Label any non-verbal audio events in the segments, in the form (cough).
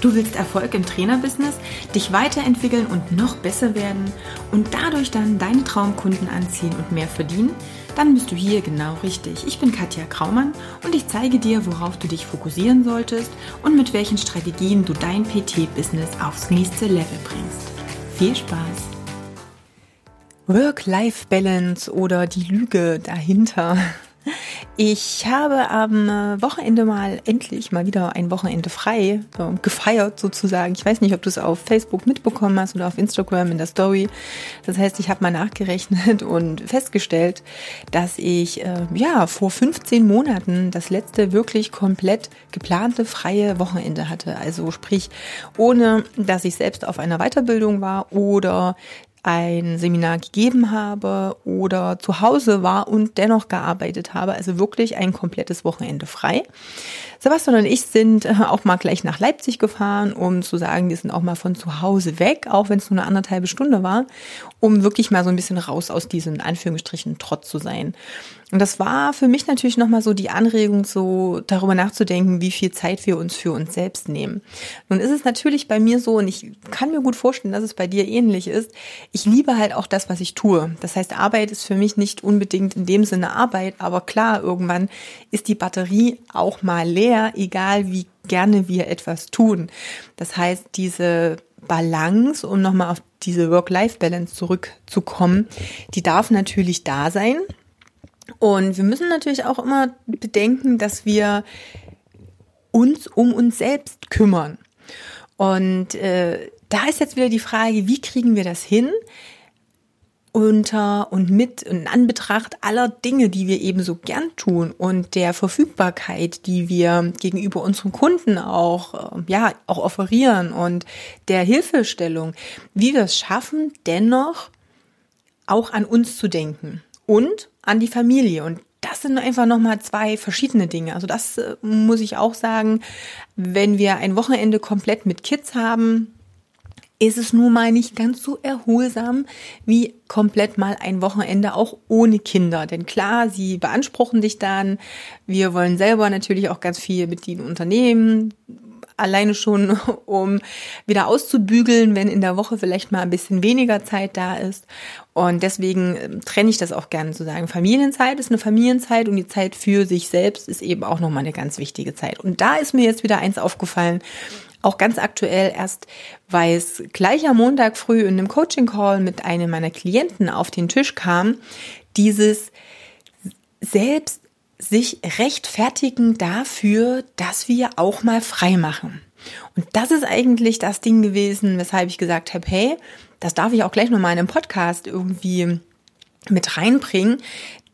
Du willst Erfolg im Trainerbusiness, dich weiterentwickeln und noch besser werden und dadurch dann deine Traumkunden anziehen und mehr verdienen? Dann bist du hier genau richtig. Ich bin Katja Kraumann und ich zeige dir, worauf du dich fokussieren solltest und mit welchen Strategien du dein PT-Business aufs nächste Level bringst. Viel Spaß! Work-Life-Balance oder die Lüge dahinter. Ich habe am äh, Wochenende mal endlich mal wieder ein Wochenende frei äh, gefeiert sozusagen. Ich weiß nicht, ob du es auf Facebook mitbekommen hast oder auf Instagram in der Story. Das heißt, ich habe mal nachgerechnet (laughs) und festgestellt, dass ich äh, ja vor 15 Monaten das letzte wirklich komplett geplante freie Wochenende hatte. Also sprich, ohne dass ich selbst auf einer Weiterbildung war oder ein Seminar gegeben habe oder zu Hause war und dennoch gearbeitet habe. Also wirklich ein komplettes Wochenende frei. Sebastian und ich sind äh, auch mal gleich nach Leipzig gefahren, um zu sagen, wir sind auch mal von zu Hause weg, auch wenn es nur eine anderthalbe Stunde war, um wirklich mal so ein bisschen raus aus diesem Anführungsstrichen Trott zu sein. Und das war für mich natürlich nochmal so die Anregung, so darüber nachzudenken, wie viel Zeit wir uns für uns selbst nehmen. Nun ist es natürlich bei mir so, und ich kann mir gut vorstellen, dass es bei dir ähnlich ist. Ich liebe halt auch das, was ich tue. Das heißt, Arbeit ist für mich nicht unbedingt in dem Sinne Arbeit, aber klar, irgendwann ist die Batterie auch mal leer, egal wie gerne wir etwas tun. Das heißt, diese Balance, um nochmal auf diese Work-Life-Balance zurückzukommen, die darf natürlich da sein. Und wir müssen natürlich auch immer bedenken, dass wir uns um uns selbst kümmern. Und äh, da ist jetzt wieder die Frage, wie kriegen wir das hin? unter und mit und in Anbetracht aller Dinge, die wir eben so gern tun und der Verfügbarkeit, die wir gegenüber unseren Kunden auch, äh, ja, auch offerieren und der Hilfestellung, wie wir es schaffen, dennoch auch an uns zu denken und an die Familie. Und das sind einfach nochmal zwei verschiedene Dinge. Also das äh, muss ich auch sagen, wenn wir ein Wochenende komplett mit Kids haben, ist es nun mal nicht ganz so erholsam wie komplett mal ein Wochenende auch ohne Kinder. Denn klar, sie beanspruchen dich dann. Wir wollen selber natürlich auch ganz viel mit ihnen unternehmen alleine schon, (laughs) um wieder auszubügeln, wenn in der Woche vielleicht mal ein bisschen weniger Zeit da ist. Und deswegen ähm, trenne ich das auch gerne zu sagen. Familienzeit ist eine Familienzeit und die Zeit für sich selbst ist eben auch nochmal eine ganz wichtige Zeit. Und da ist mir jetzt wieder eins aufgefallen, auch ganz aktuell erst, weil es gleich am Montag früh in einem Coaching-Call mit einem meiner Klienten auf den Tisch kam, dieses selbst sich rechtfertigen dafür, dass wir auch mal frei machen. Und das ist eigentlich das Ding gewesen, weshalb ich gesagt habe, hey, das darf ich auch gleich nochmal in einem Podcast irgendwie mit reinbringen.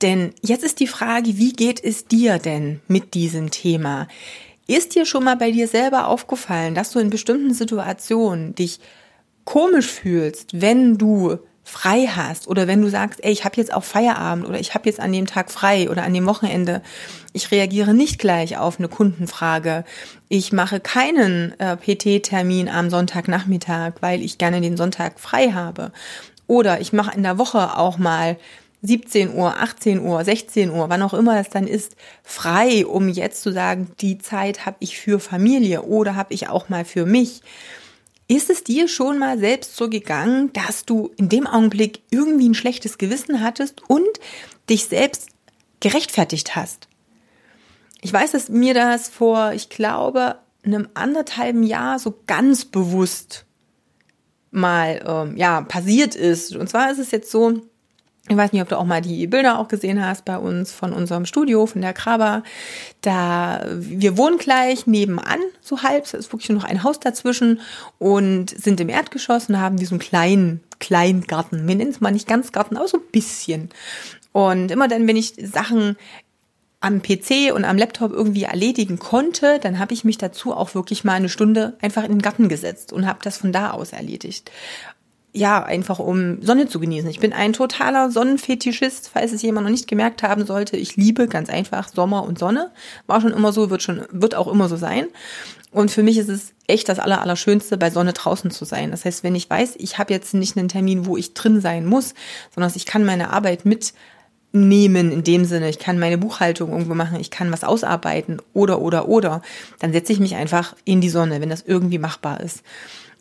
Denn jetzt ist die Frage, wie geht es dir denn mit diesem Thema? Ist dir schon mal bei dir selber aufgefallen, dass du in bestimmten Situationen dich komisch fühlst, wenn du frei hast oder wenn du sagst, ey, ich habe jetzt auch Feierabend oder ich habe jetzt an dem Tag frei oder an dem Wochenende, ich reagiere nicht gleich auf eine Kundenfrage, ich mache keinen äh, PT-Termin am Sonntagnachmittag, weil ich gerne den Sonntag frei habe oder ich mache in der Woche auch mal 17 Uhr, 18 Uhr, 16 Uhr, wann auch immer es dann ist, frei, um jetzt zu sagen, die Zeit habe ich für Familie oder habe ich auch mal für mich. Ist es dir schon mal selbst so gegangen, dass du in dem Augenblick irgendwie ein schlechtes Gewissen hattest und dich selbst gerechtfertigt hast? Ich weiß, dass mir das vor, ich glaube, einem anderthalben Jahr so ganz bewusst mal ähm, ja passiert ist. Und zwar ist es jetzt so, ich weiß nicht, ob du auch mal die Bilder auch gesehen hast bei uns von unserem Studio, von der Kraba. Da, wir wohnen gleich nebenan, so halb. Es ist wirklich nur noch ein Haus dazwischen und sind im Erdgeschoss und haben diesen kleinen, kleinen Garten. Wir nennen es mal nicht ganz Garten, aber so ein bisschen. Und immer dann, wenn ich Sachen am PC und am Laptop irgendwie erledigen konnte, dann habe ich mich dazu auch wirklich mal eine Stunde einfach in den Garten gesetzt und habe das von da aus erledigt ja, einfach um Sonne zu genießen. Ich bin ein totaler Sonnenfetischist, falls es jemand noch nicht gemerkt haben sollte. Ich liebe ganz einfach Sommer und Sonne. War schon immer so, wird schon, wird auch immer so sein. Und für mich ist es echt das Aller, Allerschönste, bei Sonne draußen zu sein. Das heißt, wenn ich weiß, ich habe jetzt nicht einen Termin, wo ich drin sein muss, sondern ich kann meine Arbeit mit nehmen in dem Sinne, ich kann meine Buchhaltung irgendwo machen, ich kann was ausarbeiten oder, oder, oder, dann setze ich mich einfach in die Sonne, wenn das irgendwie machbar ist.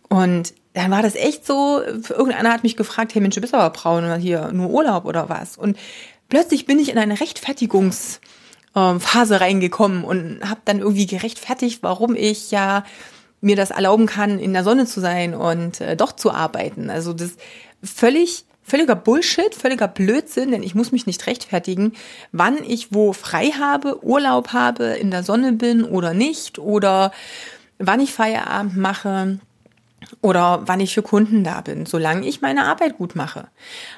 Und dann war das echt so, irgendeiner hat mich gefragt, hey Mensch, du bist aber braun oder hier nur Urlaub oder was. Und plötzlich bin ich in eine Rechtfertigungsphase reingekommen und habe dann irgendwie gerechtfertigt, warum ich ja mir das erlauben kann, in der Sonne zu sein und äh, doch zu arbeiten. Also das völlig völliger Bullshit, völliger Blödsinn, denn ich muss mich nicht rechtfertigen, wann ich wo frei habe, Urlaub habe, in der Sonne bin oder nicht oder wann ich Feierabend mache oder wann ich für Kunden da bin, solange ich meine Arbeit gut mache.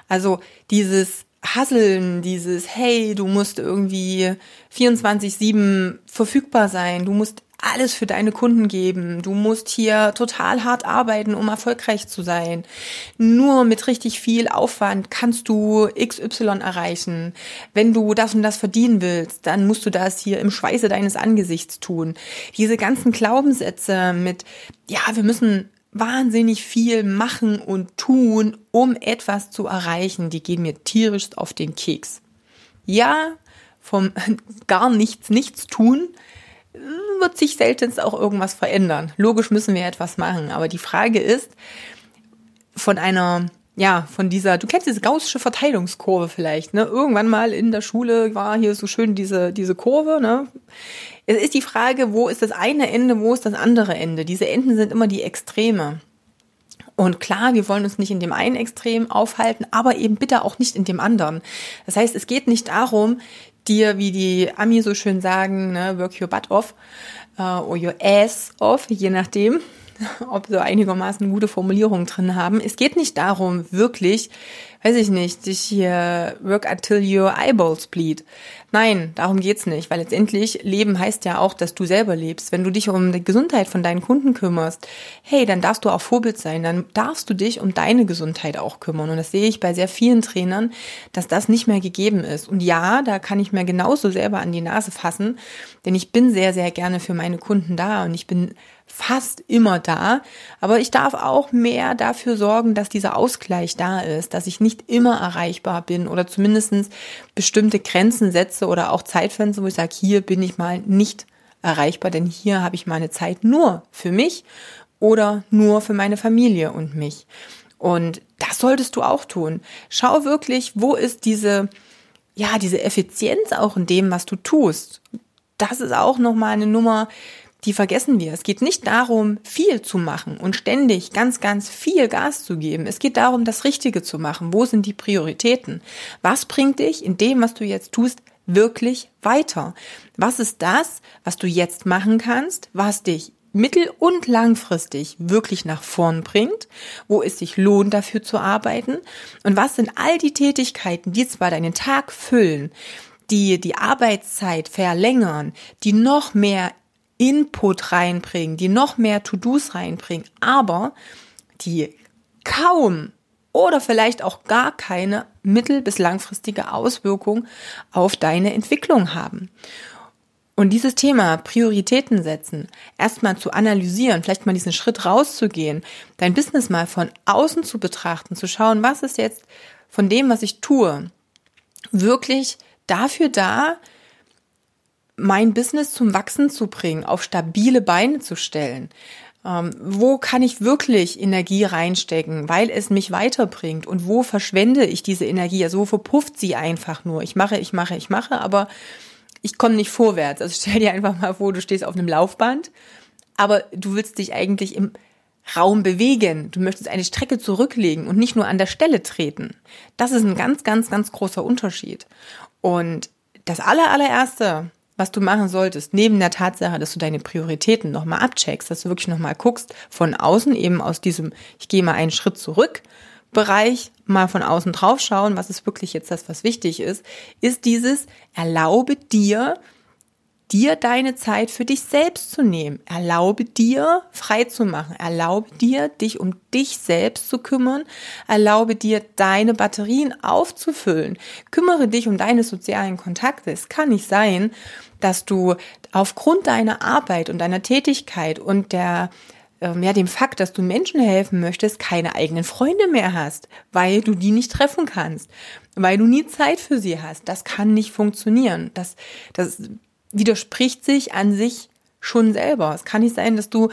Also dieses Hasseln, dieses Hey, du musst irgendwie 24/7 verfügbar sein, du musst alles für deine Kunden geben. Du musst hier total hart arbeiten, um erfolgreich zu sein. Nur mit richtig viel Aufwand kannst du XY erreichen. Wenn du das und das verdienen willst, dann musst du das hier im Schweiße deines Angesichts tun. Diese ganzen Glaubenssätze mit, ja, wir müssen wahnsinnig viel machen und tun, um etwas zu erreichen, die gehen mir tierisch auf den Keks. Ja, vom (laughs) gar nichts, nichts tun, wird sich seltenst auch irgendwas verändern. Logisch müssen wir etwas machen, aber die Frage ist, von einer, ja, von dieser, du kennst diese gaussische Verteilungskurve vielleicht, ne? Irgendwann mal in der Schule war hier so schön diese, diese Kurve, ne? Es ist die Frage, wo ist das eine Ende, wo ist das andere Ende? Diese Enden sind immer die Extreme. Und klar, wir wollen uns nicht in dem einen Extrem aufhalten, aber eben bitte auch nicht in dem anderen. Das heißt, es geht nicht darum, dir, wie die Ami so schön sagen, ne, work your butt off uh, or your ass off, je nachdem, (laughs) ob so einigermaßen gute Formulierungen drin haben. Es geht nicht darum, wirklich, weiß ich nicht, dich hier work until your eyeballs bleed. Nein, darum geht's nicht, weil letztendlich Leben heißt ja auch, dass du selber lebst. Wenn du dich um die Gesundheit von deinen Kunden kümmerst, hey, dann darfst du auch Vorbild sein, dann darfst du dich um deine Gesundheit auch kümmern. Und das sehe ich bei sehr vielen Trainern, dass das nicht mehr gegeben ist. Und ja, da kann ich mir genauso selber an die Nase fassen, denn ich bin sehr, sehr gerne für meine Kunden da und ich bin fast immer da, aber ich darf auch mehr dafür sorgen, dass dieser Ausgleich da ist, dass ich nicht immer erreichbar bin oder zumindestens bestimmte Grenzen setze oder auch Zeitfenster, wo ich sage, hier bin ich mal nicht erreichbar, denn hier habe ich meine Zeit nur für mich oder nur für meine Familie und mich. Und das solltest du auch tun. Schau wirklich, wo ist diese, ja, diese Effizienz auch in dem, was du tust. Das ist auch nochmal eine Nummer, die vergessen wir. Es geht nicht darum, viel zu machen und ständig ganz, ganz viel Gas zu geben. Es geht darum, das Richtige zu machen. Wo sind die Prioritäten? Was bringt dich in dem, was du jetzt tust, wirklich weiter? Was ist das, was du jetzt machen kannst, was dich mittel- und langfristig wirklich nach vorn bringt, wo es sich lohnt, dafür zu arbeiten? Und was sind all die Tätigkeiten, die zwar deinen Tag füllen, die die Arbeitszeit verlängern, die noch mehr Input reinbringen, die noch mehr To-Dos reinbringen, aber die kaum oder vielleicht auch gar keine mittel- bis langfristige Auswirkung auf deine Entwicklung haben. Und dieses Thema Prioritäten setzen, erstmal zu analysieren, vielleicht mal diesen Schritt rauszugehen, dein Business mal von außen zu betrachten, zu schauen, was ist jetzt von dem, was ich tue, wirklich dafür da, mein Business zum Wachsen zu bringen, auf stabile Beine zu stellen. Ähm, wo kann ich wirklich Energie reinstecken, weil es mich weiterbringt? Und wo verschwende ich diese Energie? Also wo verpufft sie einfach nur? Ich mache, ich mache, ich mache, aber ich komme nicht vorwärts. Also stell dir einfach mal vor, du stehst auf einem Laufband, aber du willst dich eigentlich im Raum bewegen. Du möchtest eine Strecke zurücklegen und nicht nur an der Stelle treten. Das ist ein ganz, ganz, ganz großer Unterschied. Und das aller, allererste, was du machen solltest, neben der Tatsache, dass du deine Prioritäten nochmal abcheckst, dass du wirklich nochmal guckst, von außen eben aus diesem, ich gehe mal einen Schritt zurück, Bereich mal von außen drauf schauen, was ist wirklich jetzt das, was wichtig ist, ist dieses, erlaube dir, dir deine Zeit für dich selbst zu nehmen. Erlaube dir, frei zu machen. Erlaube dir, dich um dich selbst zu kümmern. Erlaube dir, deine Batterien aufzufüllen. Kümmere dich um deine sozialen Kontakte. Es kann nicht sein, dass du aufgrund deiner Arbeit und deiner Tätigkeit und der ähm, ja, dem Fakt, dass du Menschen helfen möchtest, keine eigenen Freunde mehr hast, weil du die nicht treffen kannst, weil du nie Zeit für sie hast. Das kann nicht funktionieren. Das, das widerspricht sich an sich schon selber. Es kann nicht sein, dass du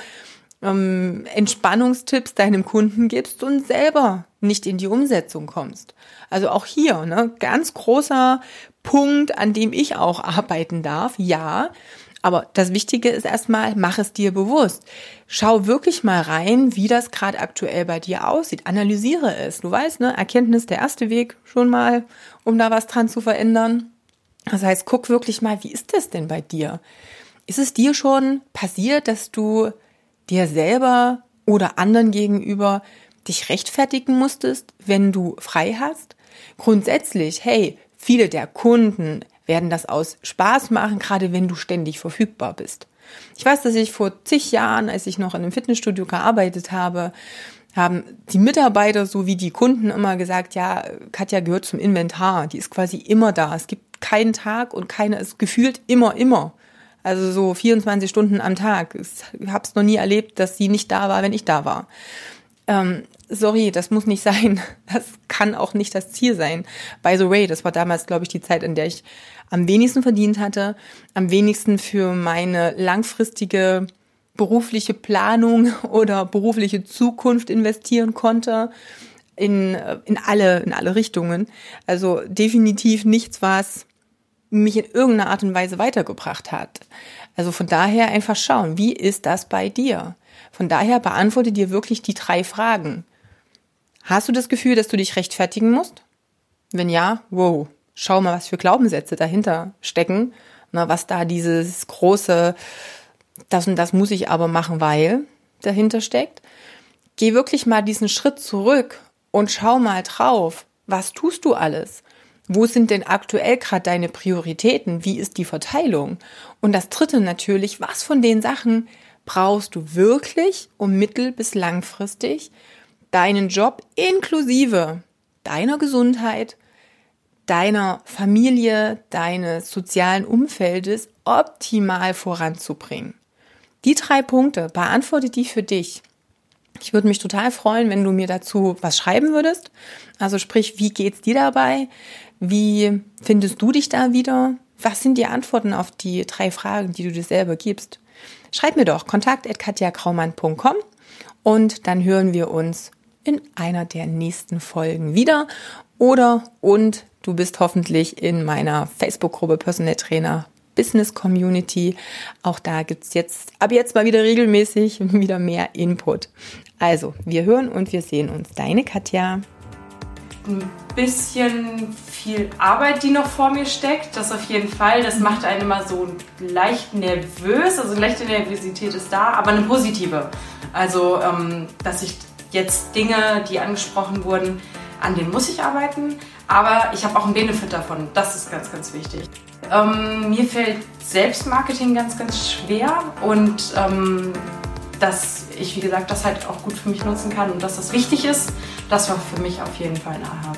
ähm, Entspannungstipps deinem Kunden gibst und selber nicht in die Umsetzung kommst. Also auch hier, ne, ganz großer Punkt, an dem ich auch arbeiten darf. Ja, aber das Wichtige ist erstmal, mach es dir bewusst. Schau wirklich mal rein, wie das gerade aktuell bei dir aussieht. Analysiere es. Du weißt, ne, Erkenntnis der erste Weg schon mal, um da was dran zu verändern. Das heißt, guck wirklich mal, wie ist das denn bei dir? Ist es dir schon passiert, dass du dir selber oder anderen gegenüber dich rechtfertigen musstest, wenn du frei hast? Grundsätzlich, hey, viele der Kunden werden das aus Spaß machen, gerade wenn du ständig verfügbar bist. Ich weiß, dass ich vor zig Jahren, als ich noch in einem Fitnessstudio gearbeitet habe, haben die Mitarbeiter sowie die Kunden immer gesagt, ja, Katja gehört zum Inventar, die ist quasi immer da. Es gibt keinen Tag und keine, ist gefühlt immer, immer. Also so 24 Stunden am Tag. Ich habe es noch nie erlebt, dass sie nicht da war, wenn ich da war. Ähm, sorry, das muss nicht (laughs) sein. Das kann auch nicht das Ziel sein. By the way, das war damals, glaube ich, die Zeit, in der ich am wenigsten verdient hatte, am wenigsten für meine langfristige berufliche Planung (laughs) oder berufliche Zukunft investieren konnte in, in alle, in alle Richtungen. Also definitiv nichts, was mich in irgendeiner Art und Weise weitergebracht hat. Also von daher einfach schauen, wie ist das bei dir? Von daher beantworte dir wirklich die drei Fragen. Hast du das Gefühl, dass du dich rechtfertigen musst? Wenn ja, wow, schau mal, was für Glaubenssätze dahinter stecken, na, was da dieses große, das und das muss ich aber machen, weil dahinter steckt. Geh wirklich mal diesen Schritt zurück und schau mal drauf, was tust du alles? Wo sind denn aktuell gerade deine Prioritäten? Wie ist die Verteilung? Und das dritte natürlich, was von den Sachen brauchst du wirklich, um mittel- bis langfristig deinen Job inklusive deiner Gesundheit, deiner Familie, deines sozialen Umfeldes optimal voranzubringen. Die drei Punkte, beantworte die für dich. Ich würde mich total freuen, wenn du mir dazu was schreiben würdest. Also sprich, wie geht's dir dabei? Wie findest du dich da wieder? Was sind die Antworten auf die drei Fragen, die du dir selber gibst? Schreib mir doch kontakt.katjakraumann.com und dann hören wir uns in einer der nächsten Folgen wieder. Oder und du bist hoffentlich in meiner Facebook-Gruppe Personal Trainer Business Community. Auch da gibt's jetzt ab jetzt mal wieder regelmäßig (laughs) wieder mehr Input. Also, wir hören und wir sehen uns. Deine Katja. Ein bisschen viel Arbeit, die noch vor mir steckt. Das auf jeden Fall. Das macht einen immer so leicht nervös. Also leichte Nervosität ist da, aber eine positive. Also, ähm, dass ich jetzt Dinge, die angesprochen wurden, an denen muss ich arbeiten. Aber ich habe auch einen Benefit davon. Das ist ganz, ganz wichtig. Ähm, mir fällt Selbstmarketing ganz, ganz schwer und ähm, dass ich, wie gesagt, das halt auch gut für mich nutzen kann und dass das wichtig ist, das war für mich auf jeden Fall ein Aha.